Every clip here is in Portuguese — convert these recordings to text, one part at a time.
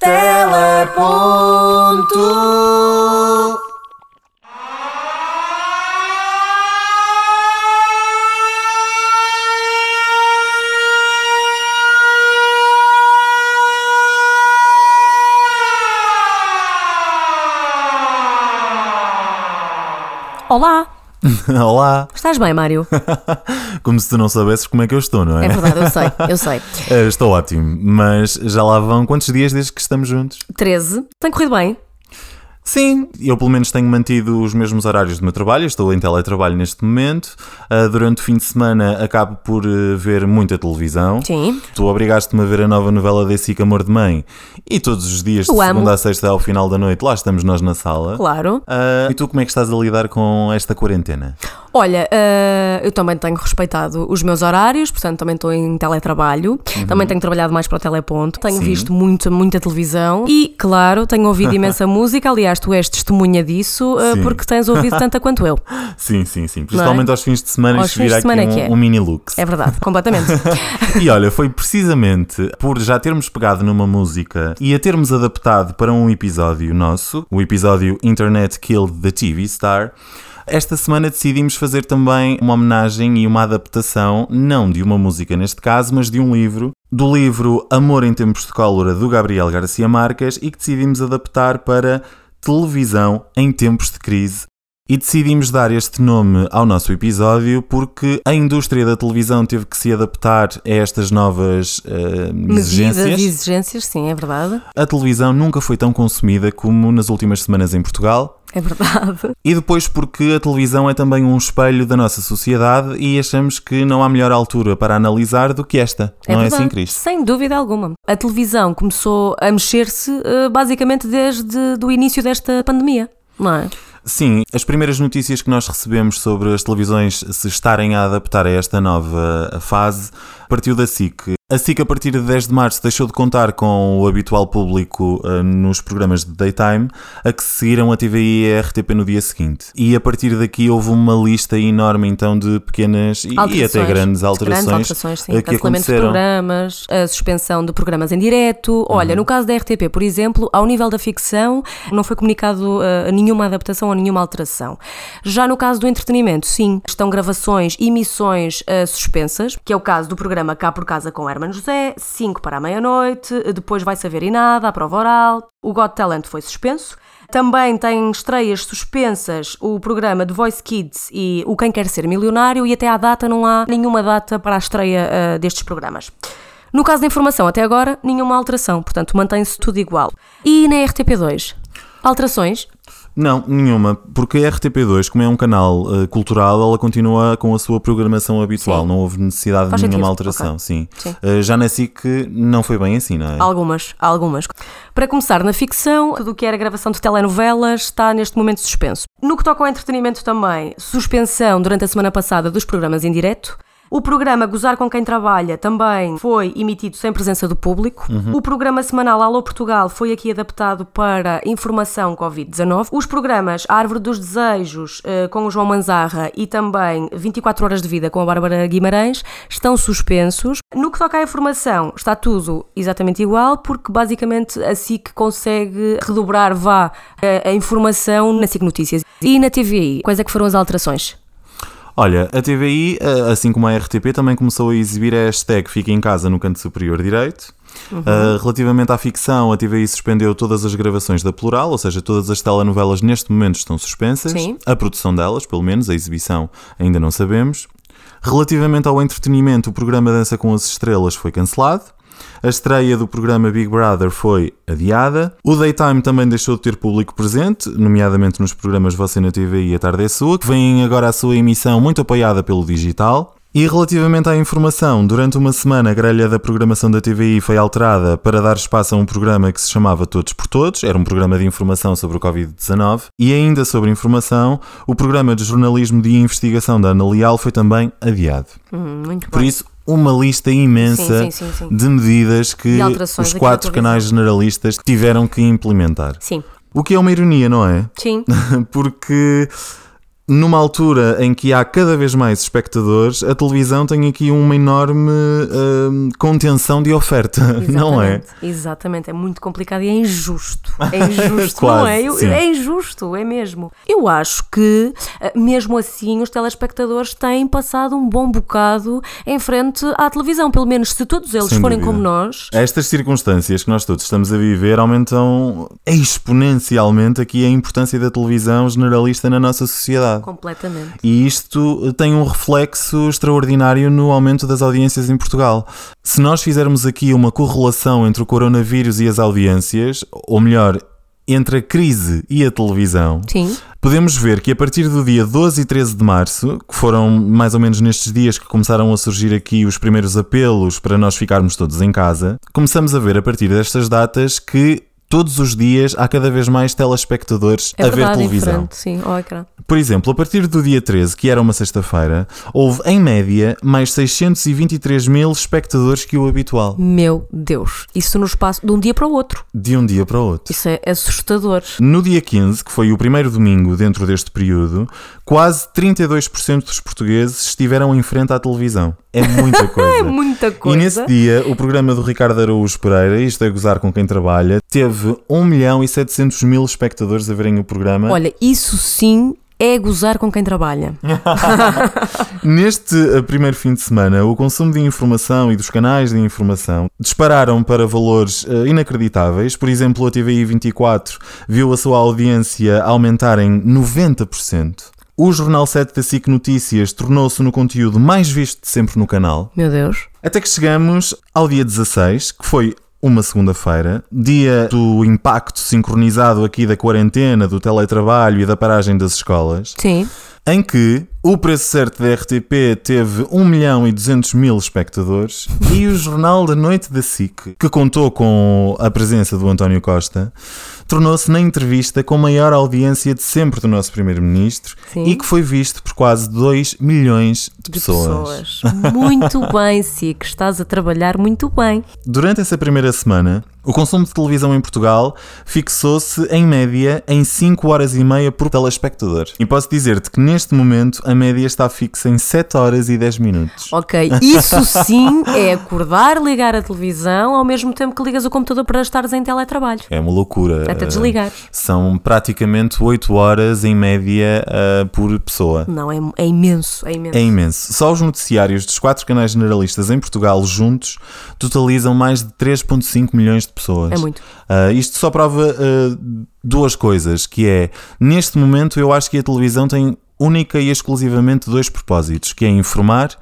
Teleponto. Olá, estás bem, Mário? Como se tu não soubesses como é que eu estou, não é? É verdade, eu sei, eu sei. Eh, estou ótimo, mas já lá vão quantos dias desde que estamos juntos? 13, tem corrido bem? Sim, eu pelo menos tenho mantido os mesmos horários do meu trabalho, estou em teletrabalho neste momento. Ah, durante o fim de semana acabo por eh, ver muita televisão. Sim. Tu obrigaste-me a ver a nova novela da SIC Amor de Mãe e todos os dias, de segunda a sexta ao final da noite, lá estamos nós na sala. Claro. Ah, e tu como é que estás a lidar com esta quarentena? Olha, eh, eu também tenho respeitado os meus horários, portanto também estou em teletrabalho, também tenho trabalhado mais para o teleponto, tenho Sim. visto muita, muita televisão e, claro, tenho ouvido imensa música. Aliás, tu és testemunha disso eh, Sim. porque tens ouvido tanta quanto eu. Sim, sim, sim. Principalmente aos fins de semana Aos virá aqui semana um, que é. um mini lux. É verdade, completamente. E olha, foi precisamente por já termos pegado numa música e a termos adaptado para um episódio nosso, o episódio Internet Killed the TV Star. Esta semana decidimos fazer também uma homenagem e uma adaptação, não de uma música neste caso, mas de um livro, do livro Amor em Tempos de Cólera, do Gabriel Garcia Marques, e que decidimos adaptar para Televisão em Tempos de Crise, e decidimos dar este nome ao nosso episódio porque a indústria da televisão teve que se adaptar a estas novas Medidas exigências. e exigências, sim, é verdade. A televisão nunca foi tão consumida como nas últimas semanas em Portugal. É verdade. E depois porque a televisão é também um espelho da nossa sociedade e achamos que não há melhor altura para analisar do que esta. É não verdade. é assim, Cristo? Sem dúvida alguma. A televisão começou a mexer-se eh, basicamente desde o início desta pandemia, não é? Sim, as primeiras notícias que nós recebemos sobre as televisões se estarem a adaptar a esta nova fase partiu da SIC. A SIC, a partir de 10 de março, deixou de contar com o habitual público eh, nos programas de daytime, a que se seguiram a TVI e a RTP no dia seguinte. E a partir daqui houve uma lista enorme então de pequenas e, e até grandes alterações, Grandes alterações, sim. eh, que Cancelamento de aconteceram. programas, a suspensão de programas em direto. Olha, Uhum. no caso da RTP, por exemplo, ao nível da ficção, não foi comunicado eh, nenhuma adaptação ou nenhuma alteração. Já no caso do entretenimento, sim, estão gravações, emissões eh, suspensas, que é o caso do programa Cá por Casa com Hermano José, 5 para a meia-noite, depois vai saber e nada, a prova oral, o Got Talent foi suspenso. Também tem estreias suspensas o programa The Voice Kids e o Quem Quer Ser Milionário e até à data não há nenhuma data para a estreia eh, destes programas. No caso da informação, até agora, nenhuma alteração, portanto mantém-se tudo igual. E na RTP2? Alterações? Não, nenhuma, porque a RTP2, como é um canal eh, cultural, ela continua com a sua programação habitual, Sim. não houve necessidade Faz de nenhuma sentido, alteração, ok. sim. Sim. Eh, já na SIC não foi bem assim, não é? Algumas, algumas. Para começar, na ficção, tudo o que era gravação de telenovelas está neste momento suspenso. No que toca ao entretenimento também, suspensão durante a semana passada dos programas em direto. O programa Gozar com Quem Trabalha também foi emitido sem presença do público. O programa semanal Alô Portugal foi aqui adaptado para informação Covid-19. Os programas Árvore dos Desejos eh, com o João Manzarra e também 24 Horas de Vida com a Bárbara Guimarães estão suspensos. No que toca à informação, está tudo exatamente igual, porque basicamente a SIC consegue redobrar vá a, a informação na SIC Notícias. E na TVI, quais é que foram as alterações? Olha, a TVI, eh, assim como a RTP, também começou a exibir a hashtag Fica em Casa no canto superior direito. Uhum. Eh, relativamente à ficção, a TVI suspendeu todas as gravações da Plural, ou seja, todas as telenovelas neste momento estão suspensas. Sim. A produção delas, pelo menos, a exibição ainda não sabemos. Relativamente ao entretenimento, o programa Dança com as Estrelas foi cancelado. A estreia do programa Big Brother foi adiada. O Daytime também deixou de ter público presente, nomeadamente nos programas Você na TV e A Tarde é Sua, que vêm agora à sua emissão muito apoiada pelo digital. E relativamente à informação, durante uma semana a grelha da programação da TVI foi alterada para dar espaço a um programa que se chamava Todos por Todos, era um programa de informação sobre o Covid-19, e ainda sobre informação, o programa de jornalismo de investigação da Ana Leal foi também adiado. Hum, muito Por bem. isso, uma lista imensa Sim, sim, sim, de medidas que os quatro canais generalistas tiveram que implementar. Sim, O que é uma ironia, não é? sim. Porque numa altura em que há cada vez mais espectadores, a televisão tem aqui uma enorme hum, contenção de oferta, não é? Exatamente, Exatamente, é muito complicado e é injusto. É injusto, Quase, não é? Eu- é injusto, é mesmo. Eu acho que, eh, mesmo assim, os telespectadores têm passado um bom bocado em frente à televisão. Pelo menos se todos eles Sem forem dúvida. como nós. Estas circunstâncias que nós todos estamos a viver aumentam exponencialmente aqui a importância da televisão generalista na nossa sociedade. Completamente. E isto tem um reflexo extraordinário no aumento das audiências em Portugal. Se nós fizermos aqui uma correlação entre o coronavírus e as audiências, ou melhor, entre a crise e a televisão, Sim. podemos ver que a partir do dia 12 e 13 de março, que foram mais ou menos nestes dias que começaram a surgir aqui os primeiros apelos para nós ficarmos todos em casa, começamos a ver a partir destas datas que todos os dias há cada vez mais telespectadores É a ver televisão. sim, ao ecrã. Por exemplo, a partir do dia 13, que era uma sexta-feira, houve em média mais 623 mil espectadores que o habitual, Meu Deus. Isso no espaço de um dia para o outro. de um dia para o outro. Isso é assustador. No dia 15, que foi o primeiro domingo dentro deste período, quase 32% dos portugueses estiveram em frente à televisão. É muita coisa. É muita E coisa. nesse dia, o programa do Ricardo Araújo Pereira, isto é gozar com quem trabalha, teve 1 milhão e 700 mil espectadores a verem o programa. Olha, isso sim é gozar com quem trabalha. Neste eh, primeiro fim de semana, o consumo de informação e dos canais de informação dispararam para valores eh, inacreditáveis. Por exemplo, a TVI 24 viu a sua audiência aumentar em 90%. O Jornal 7 da SIC Notícias tornou-se no conteúdo mais visto de sempre no canal. Meu Deus. Até que chegamos ao dia 16, que foi uma segunda-feira, dia do impacto sincronizado aqui da quarentena, do teletrabalho e da paragem das escolas Sim. Em que o preço certo da RTP teve 1 milhão e 200 mil espectadores e o Jornal da Noite da SIC, que contou com a presença do António Costa, tornou-se na entrevista com maior audiência de sempre do nosso Primeiro-Ministro e que foi visto por quase 2 milhões de, De pessoas. pessoas. Muito bem, Sic. Estás a trabalhar muito bem. Durante essa primeira semana, o consumo de televisão em Portugal fixou-se em média em 5 horas e meia por telespectador. E posso dizer-te que neste momento a média está fixa em 7 horas e 10 minutos. Ok, isso sim é acordar, ligar a televisão ao mesmo tempo que ligas o computador para estares em teletrabalho. É uma loucura. Até Eh, desligar. São praticamente 8 horas em média eh, por pessoa. Não, é, é imenso, é imenso. É imenso. Só os noticiários dos quatro canais generalistas em Portugal juntos totalizam mais de 3,5 milhões de pessoas. É muito. Ah, isto só prova ah, duas coisas, que é, neste momento eu acho que a televisão tem única e exclusivamente dois propósitos, que é informar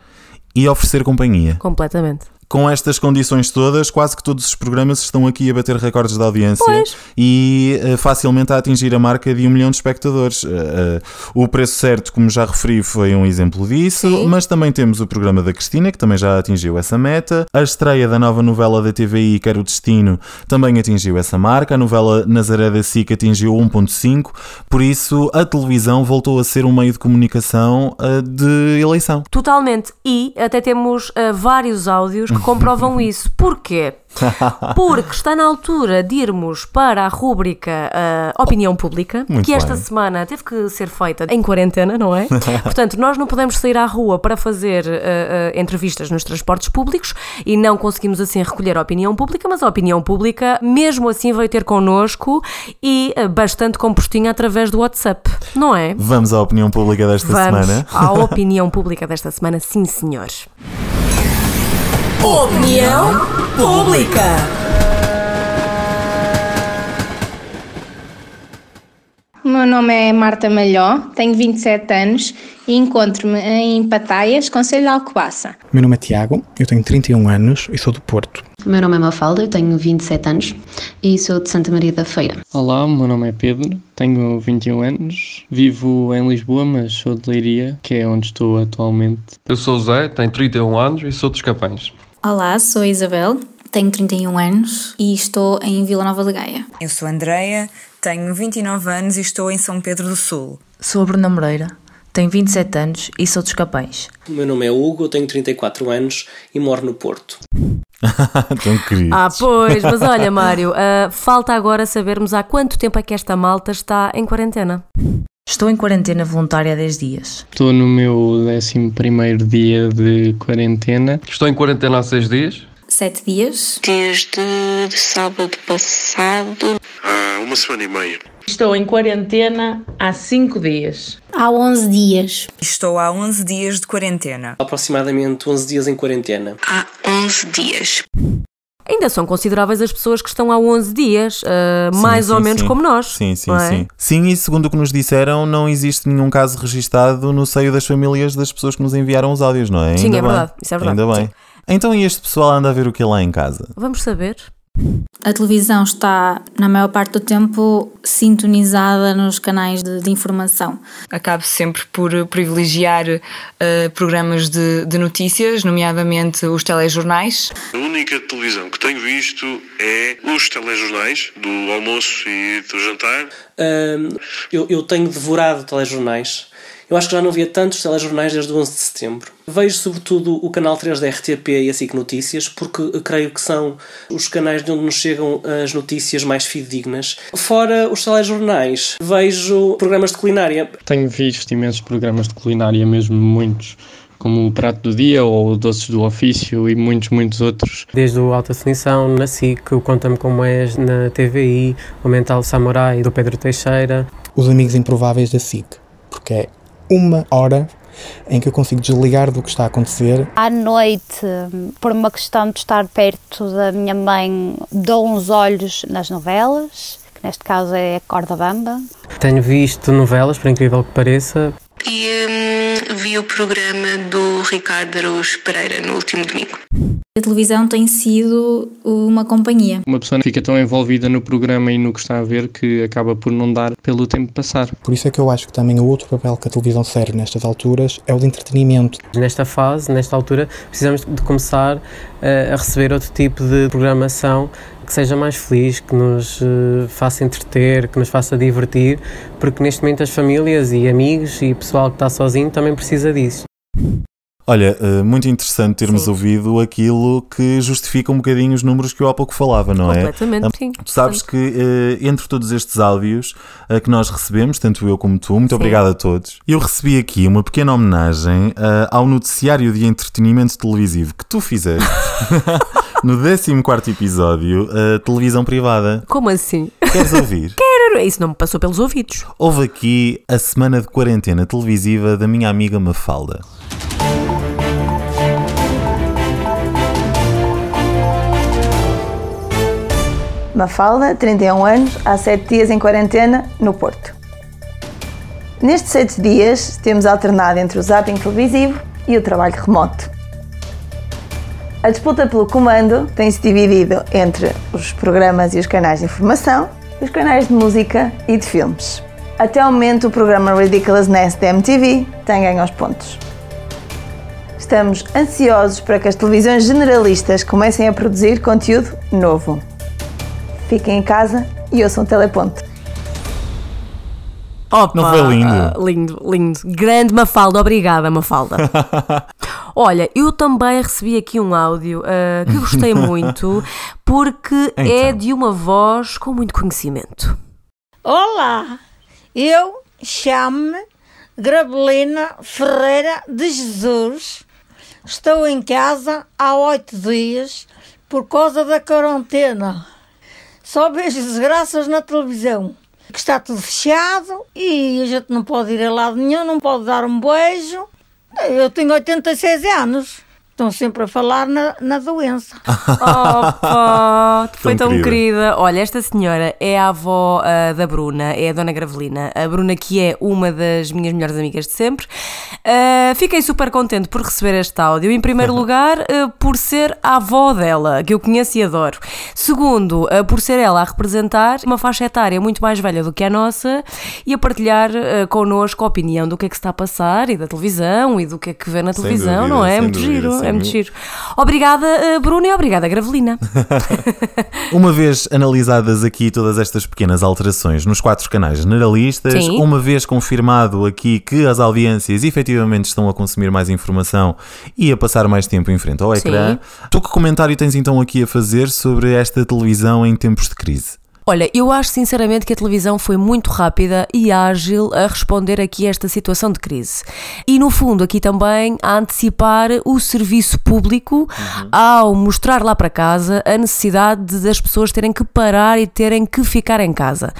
e oferecer companhia. Completamente. Com estas condições todas, quase que todos os programas estão aqui a bater recordes de audiência Pois. e ah, facilmente a atingir a marca de um milhão de espectadores. Ah, ah, o preço certo, como já referi, foi um exemplo disso, Sim. mas também temos o programa da Cristina, que também já atingiu essa meta. A estreia da nova novela da TVI, que era o Destino, também atingiu essa marca. A novela Nazaré da SIC atingiu 1.5, por isso a televisão voltou a ser um meio de comunicação de eleição. Totalmente. E até temos vários áudios que comprovam isso. Porquê? Porque está na altura de irmos para a rúbrica ah, Opinião Pública, Muito que esta bem. semana teve que ser feita em quarentena, não é? Portanto, nós não podemos sair à rua para fazer ah, ah, entrevistas nos transportes públicos e não conseguimos assim recolher a opinião pública, mas a opinião pública, mesmo assim, veio ter connosco e bastante compostinha através do WhatsApp, não é? Vamos à opinião pública desta Vamos semana. à opinião pública desta semana, sim senhores. Opinião pública. O meu nome é Marta Malhó, tenho 27 anos e encontro-me em Pataias, Conselho de Alcobaça. O meu nome é Tiago, eu tenho 31 anos e sou do Porto. O meu nome é Mafalda, eu tenho 27 anos e sou de Santa Maria da Feira. Olá, o meu nome é Pedro, tenho 21 anos, vivo em Lisboa, mas sou de Leiria, que é onde estou atualmente. Eu sou o Zé, tenho 31 anos e sou dos Capães. Olá, sou a Isabel, tenho 31 anos e estou em Vila Nova de Gaia. Eu sou a Andreia, tenho 29 anos e estou em São Pedro do Sul. Sou a Bruna Moreira, tenho 27 anos e sou dos Capães. O meu nome é Hugo, tenho 34 anos e moro no Porto. Tão querido. Ah, pois, mas olha, Mário, ah, falta agora sabermos há quanto tempo é que esta malta está em quarentena. Estou em quarentena voluntária há 10 dias. Estou no meu 11 dia de quarentena. Estou em quarentena há 6 dias. 7 dias. Desde sábado passado. Há uma semana e meia. Estou em quarentena há 5 dias. Há 11 dias. Estou há 11 dias de quarentena. Aproximadamente 11 dias em quarentena. Há 11 dias. Ainda são consideráveis as pessoas que estão há 11 dias, uh, Sim, mais sim, ou menos sim. como nós. Sim, sim, é? sim. Sim, e segundo o que nos disseram, não existe nenhum caso registado no seio das famílias das pessoas que nos enviaram os áudios, não é? Sim, Ainda é bem. verdade, isso é verdade, Ainda bem. Então e este pessoal anda a ver o que lá em casa? Vamos saber. A televisão está, na maior parte do tempo, sintonizada nos canais de, de informação. Acabo sempre por privilegiar uh, programas de, de notícias, nomeadamente os telejornais. A única televisão que tenho visto é os telejornais do almoço e do jantar. Hum, eu, eu tenho devorado telejornais. Eu acho que já não via tantos telejornais desde o 11 de setembro. Vejo sobretudo o canal 3 da RTP e a SIC Notícias, porque creio que são os canais de onde nos chegam as notícias mais fidedignas. Fora os telejornais, vejo programas de culinária. Tenho visto imensos programas de culinária, mesmo muitos, como o Prato do Dia ou o Doces do Ofício e muitos, muitos outros. Desde o Alta Definição, na SIC, o Conta-me Como És, na TVI, o Mental Samurai do Pedro Teixeira. Os Amigos Improváveis da SIC, porque é uma hora em que eu consigo desligar do que está a acontecer. À noite, por uma questão de estar perto da minha mãe, dou uns olhos nas novelas, que neste caso é a Corda Bamba. Tenho visto novelas, por incrível que pareça. E hum, vi o programa do Ricardo Araújo Pereira no último domingo. A televisão tem sido uma companhia. Uma pessoa fica tão envolvida no programa e no que está a ver que acaba por não dar pelo tempo passar. Por isso é que eu acho que também o outro papel que a televisão serve nestas alturas é o de entretenimento. Nesta fase, nesta altura, precisamos de começar uh, a receber outro tipo de programação que seja mais feliz, que nos uh, faça entreter, que nos faça divertir, porque neste momento as famílias e amigos e pessoal que está sozinho também precisa disso. Olha, uh, muito interessante termos Sim. ouvido aquilo que justifica um bocadinho os números que eu há pouco falava, não é? Completamente, sim. Tu sabes que uh, entre todos estes áudios uh, que nós recebemos, tanto eu como tu, muito Sim. obrigado a todos, eu recebi aqui uma pequena homenagem ao noticiário de entretenimento televisivo que tu fizeste no 14 episódio, a televisão privada. Como assim? Queres ouvir? Quero, isso não me passou pelos ouvidos. Houve aqui a semana de quarentena televisiva da minha amiga Mafalda. Mafalda, 31 anos, há 7 dias em quarentena, no Porto. Nestes 7 dias, temos alternado entre o zapping televisivo e o trabalho remoto. A disputa pelo comando tem-se dividido entre os programas e os canais de informação os canais de música e de filmes. Até ao momento, o programa Ridiculousness da MTV tem ganho aos pontos. Estamos ansiosos para que as televisões generalistas comecem a produzir conteúdo novo. Fiquem em casa e ouçam o Teleponto. Opa, Não foi lindo? ah, lindo, lindo. Grande Mafalda, obrigada, Mafalda. Olha, eu também recebi aqui um áudio ah, que eu gostei muito porque é Então. de uma voz com muito conhecimento. Olá, eu chamo-me Grabelina Ferreira de Jesus. Estou em casa há oito dias por causa da quarentena. Só vejo desgraças na televisão. Que está tudo fechado e a gente não pode ir a lado nenhum, não pode dar um beijo. Eu tenho 86 anos. Estão sempre a falar na, na doença. Opa, foi Tão tão querida. querida. Olha, esta senhora é a avó ah, da Bruna, é a Dona Gravelina. A Bruna, que é uma das minhas melhores amigas de sempre. Ah, fiquei super contente por receber este áudio. Em primeiro lugar, ah, por ser a avó dela, que eu conheço e adoro. Segundo, por ser ela a representar uma faixa etária muito mais velha do que a nossa e a partilhar ah, connosco a opinião do que é que se está a passar e da televisão e do que é que vê na Sem televisão, dúvida, não é? muito dúvida, giro, é muito dúvida. giro. Obrigada, ah, Bruna, e obrigada, Gravelina. Uma vez analisadas aqui todas estas pequenas alterações nos quatro canais generalistas, Sim. uma vez confirmado aqui que as audiências efetivamente estão a consumir mais informação e a passar mais tempo em frente ao ecrã, tu que comentário tens então aqui a fazer sobre esta televisão em tempos de crise? Olha, eu acho sinceramente que a televisão foi muito rápida e ágil a responder aqui a esta situação de crise. E no fundo, aqui também a antecipar o serviço público uhum. ao mostrar lá para casa a necessidade das pessoas terem que parar e terem que ficar em casa.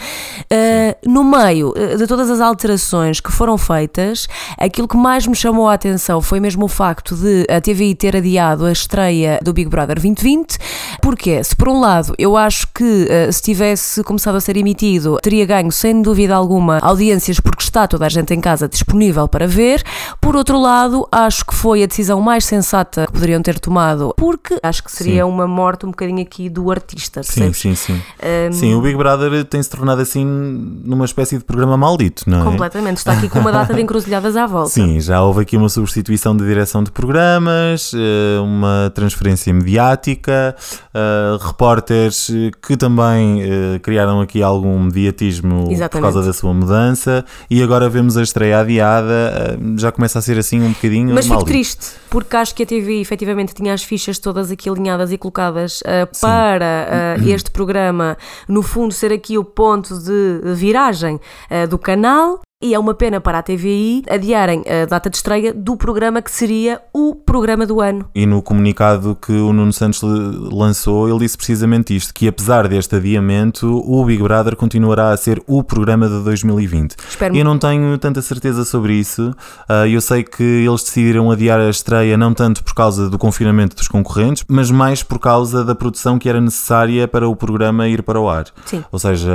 Uh, no meio eh, de todas as alterações que foram feitas, aquilo que mais me chamou a atenção foi mesmo o facto de a TVI ter adiado a estreia do Big Brother 2020. Porque, se por um lado eu acho que uh, se tivesse tivesse começado a ser emitido, teria ganho sem dúvida alguma audiências porque está toda a gente em casa disponível para ver. Por outro lado, acho que foi a decisão mais sensata que poderiam ter tomado, porque acho que seria sim. uma morte um bocadinho aqui do artista. Sim, sim, sim. Um... Sim, o Big Brother tem-se tornado assim numa espécie de programa maldito, não é? Completamente. Está aqui com uma data de encruzilhadas à volta. Sim, já houve aqui uma substituição de direção de programas, eh, uma transferência mediática, eh, repórteres que também eh, criaram aqui algum mediatismo Exatamente. por causa da sua mudança e agora vemos a estreia adiada, eh, já começa a ser assim um bocadinho Mas fico triste, porque acho que a TV efetivamente tinha as fichas todas aqui alinhadas e colocadas uh, para uh, este programa, no fundo, ser aqui o ponto de viragem uh, do canal e é uma pena para a TVI adiarem a data de estreia do programa que seria o programa do ano. E no comunicado que o Nuno Santos lançou, ele disse precisamente isto: que apesar deste adiamento, o Big Brother continuará a ser o programa de 2020. Espero Eu não tenho tanta certeza sobre isso. Ah, eu sei que eles decidiram adiar a estreia não tanto por causa do confinamento dos concorrentes, mas mais por causa da produção que era necessária para o programa ir para o ar. Sim. Ou seja,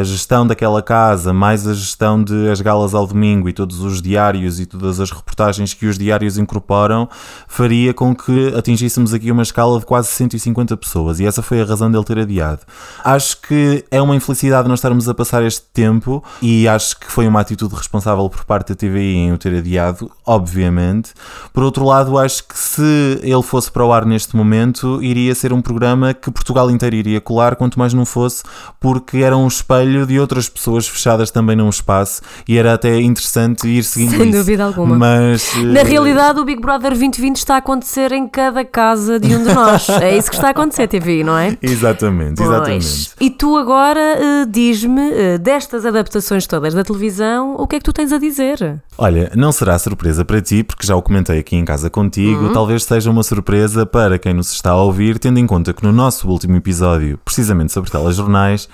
a gestão daquela casa, mais a gestão de as galas ao domingo e todos os diários e todas as reportagens que os diários incorporam, faria com que atingíssemos aqui uma escala de quase 150 pessoas e essa foi a razão dele ter adiado. Acho que é uma infelicidade nós estarmos a passar este tempo e acho que foi uma atitude responsável por parte da TVI em o ter adiado, obviamente. Por outro lado, acho que se ele fosse para o ar neste momento, iria ser um programa que Portugal inteiro iria colar, quanto mais não fosse, porque era um espelho de outras pessoas fechadas também num espaço e e era até interessante ir seguindo Sem isso. dúvida alguma. Mas, Na uh... realidade, o Big Brother 2020 está a acontecer em cada casa de um de nós. é isso que está a acontecer, TV, não é? Exatamente, pois. exatamente. E tu agora uh, diz-me, uh, destas adaptações todas da televisão, o que é que tu tens a dizer? Olha, não será surpresa para ti, porque já o comentei aqui em casa contigo, uhum. talvez seja uma surpresa para quem nos está a ouvir, tendo em conta que no nosso último episódio, precisamente sobre telejornais,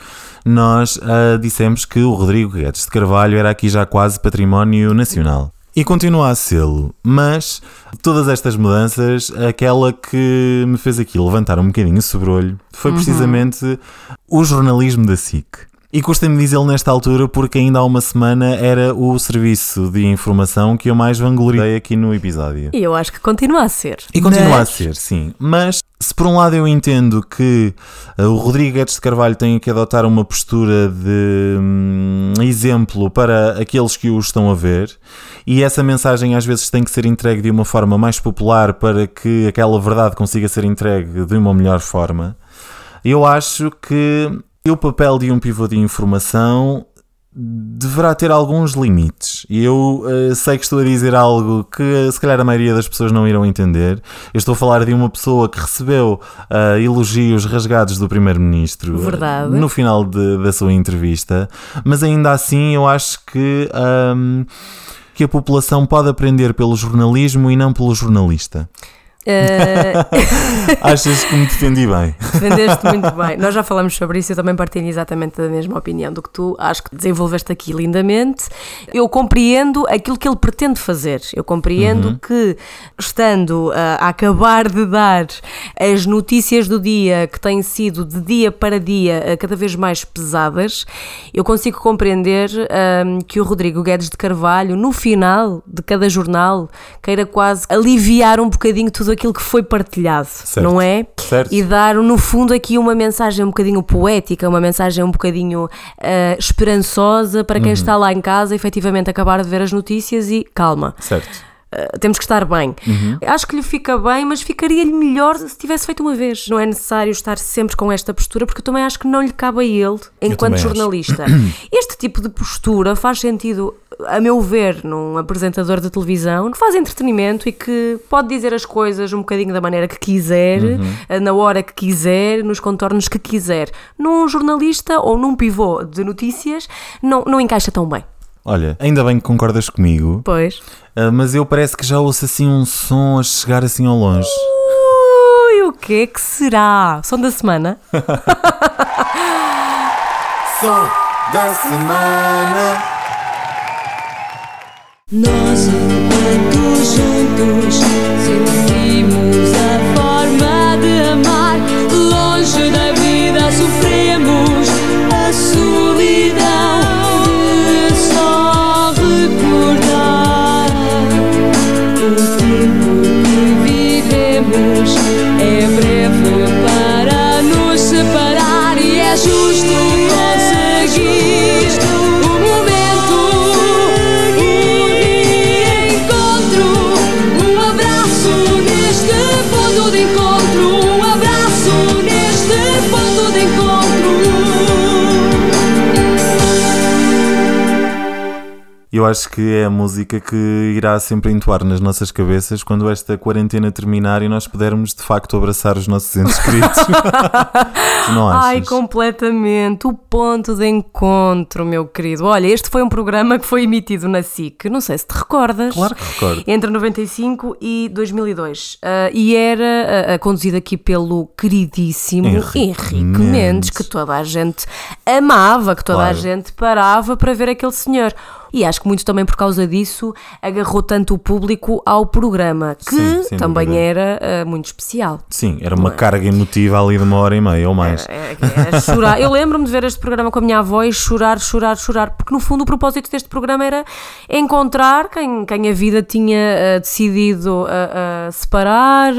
nós uh, dissemos que o Rodrigo Guedes de Carvalho era aqui já quase património nacional. E continua a sê-lo, mas de todas estas mudanças, aquela que me fez aqui levantar um bocadinho o sobrolho foi uhum. precisamente uhum. o jornalismo da SIC. E custa-me dizê-lo nesta altura porque ainda há uma semana era o serviço de informação que eu mais vangloriei aqui no episódio. E eu acho que continua a ser. E continua mas... a ser, sim. Mas se por um lado eu entendo que uh, o Rodrigo Guedes de Carvalho tem que adotar uma postura de hum, exemplo para aqueles que o estão a ver e essa mensagem às vezes tem que ser entregue de uma forma mais popular para que aquela verdade consiga ser entregue de uma melhor forma, eu acho que o papel de um pivô de informação deverá ter alguns limites. E eu uh, sei que estou a dizer algo que uh, se calhar a maioria das pessoas não irão entender. Eu estou a falar de uma pessoa que recebeu uh, elogios rasgados do Primeiro-Ministro no final de, da sua entrevista, mas ainda assim eu acho que. Um, que a população pode aprender pelo jornalismo e não pelo jornalista. Uh... Achas que me defendi bem? Defendeste muito bem. Nós já falamos sobre isso, eu também partilho exatamente da mesma opinião do que tu. Acho que desenvolveste aqui lindamente. Eu compreendo aquilo que ele pretende fazer. Eu compreendo uhum. que, estando uh, a acabar de dar as notícias do dia, que têm sido de dia para dia uh, cada vez mais pesadas, eu consigo compreender que o Rodrigo Guedes de Carvalho, no final de cada jornal, queira quase aliviar um bocadinho tudo aquilo que foi partilhado, certo. não é? Certo. E dar, no fundo, aqui uma mensagem um bocadinho poética, uma mensagem um bocadinho uh, esperançosa para quem uhum. está lá em casa, efetivamente acabar de ver as notícias e calma. Certo. Uh, temos que estar bem. Uhum. Acho que lhe fica bem, mas ficaria-lhe melhor se tivesse feito uma vez. Não é necessário estar sempre com esta postura, porque eu também acho que não lhe cabe a ele, enquanto jornalista. Este tipo de postura faz sentido a meu ver, num apresentador de televisão que faz entretenimento e que pode dizer as coisas um bocadinho da maneira que quiser, Uhum. eh, na hora que quiser, nos contornos que quiser. Num jornalista ou num pivô de notícias, não, não encaixa tão bem. Olha, ainda bem que concordas comigo. Pois. Ah, mas eu parece que já ouço assim um som a chegar assim ao longe. Ui, o que é que será? Som da semana? som da semana. Nós, enquanto juntos, sentimos a forma acho que é a música que irá sempre entoar nas nossas cabeças quando esta quarentena terminar e nós pudermos de facto abraçar os nossos entes queridos. tu não achas? Ai, completamente. O ponto de encontro, meu querido. Olha, este foi um programa que foi emitido na SIC. Não sei se te recordas. Claro que recordo. Entre 95 e 2002. Ah, e era ah, conduzido aqui pelo queridíssimo Henrique Henrique, Mendes. Mendes, que toda a gente amava, que toda a Claro. gente parava para ver aquele senhor. E acho que muito também por causa disso agarrou tanto o público ao programa, que Sim, também dúvida. era ah, muito especial. Sim, era uma carga emotiva ali de uma hora e meia ou mais. É, é chorar. Eu lembro-me de ver este programa com a minha avó e chorar, chorar, chorar, porque no fundo o propósito deste programa era encontrar quem, quem a vida tinha eh, decidido eh, separar,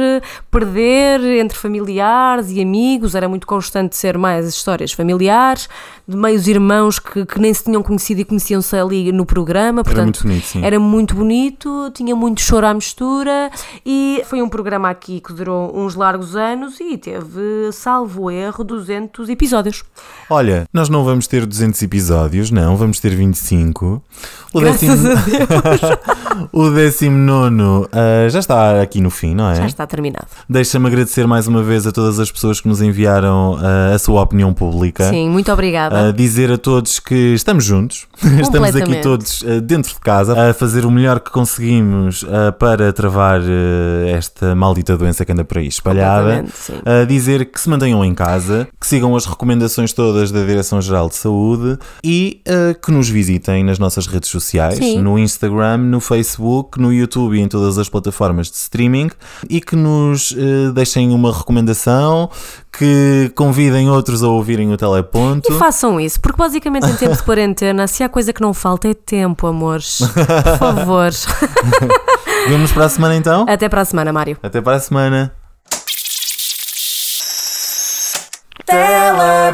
perder entre familiares e amigos. Era muito constante ser mais histórias familiares, de meios irmãos que, que nem se tinham conhecido e conheciam-se ali no programa. Portanto, muito bonito, sim. Era muito bonito, tinha muito choro à mistura e foi um programa aqui que durou uns largos anos e teve, salvo erro, 200 episódios. Olha, nós não vamos ter 200 episódios, não, vamos ter 25. O Graças Deus. o 19 ah, já está aqui no fim, não é? Já está terminado. Deixa-me agradecer mais uma vez a todas as pessoas que nos enviaram ah, a sua opinião pública. Sim, muito obrigada. A dizer a todos que estamos juntos, estamos aqui Completamente. Todos ah, dentro de casa a fazer o melhor que conseguimos ah, para travar ah, esta maldita doença que anda por aí espalhada. A dizer que se mantenham em casa, que sigam as recomendações todas da Direção-Geral de Saúde e que nos visitem nas nossas redes sociais, Sim. no Instagram, no Facebook, no YouTube e em todas as plataformas de streaming e que nos deixem uma recomendação, que convidem outros a ouvirem o Teleponto. E façam isso, porque basicamente em tempo de quarentena, se há coisa que não falta é tempo, amores. Por favor. Vemos para a semana então? Até para a semana, Mário. Até para a semana. Teleponto.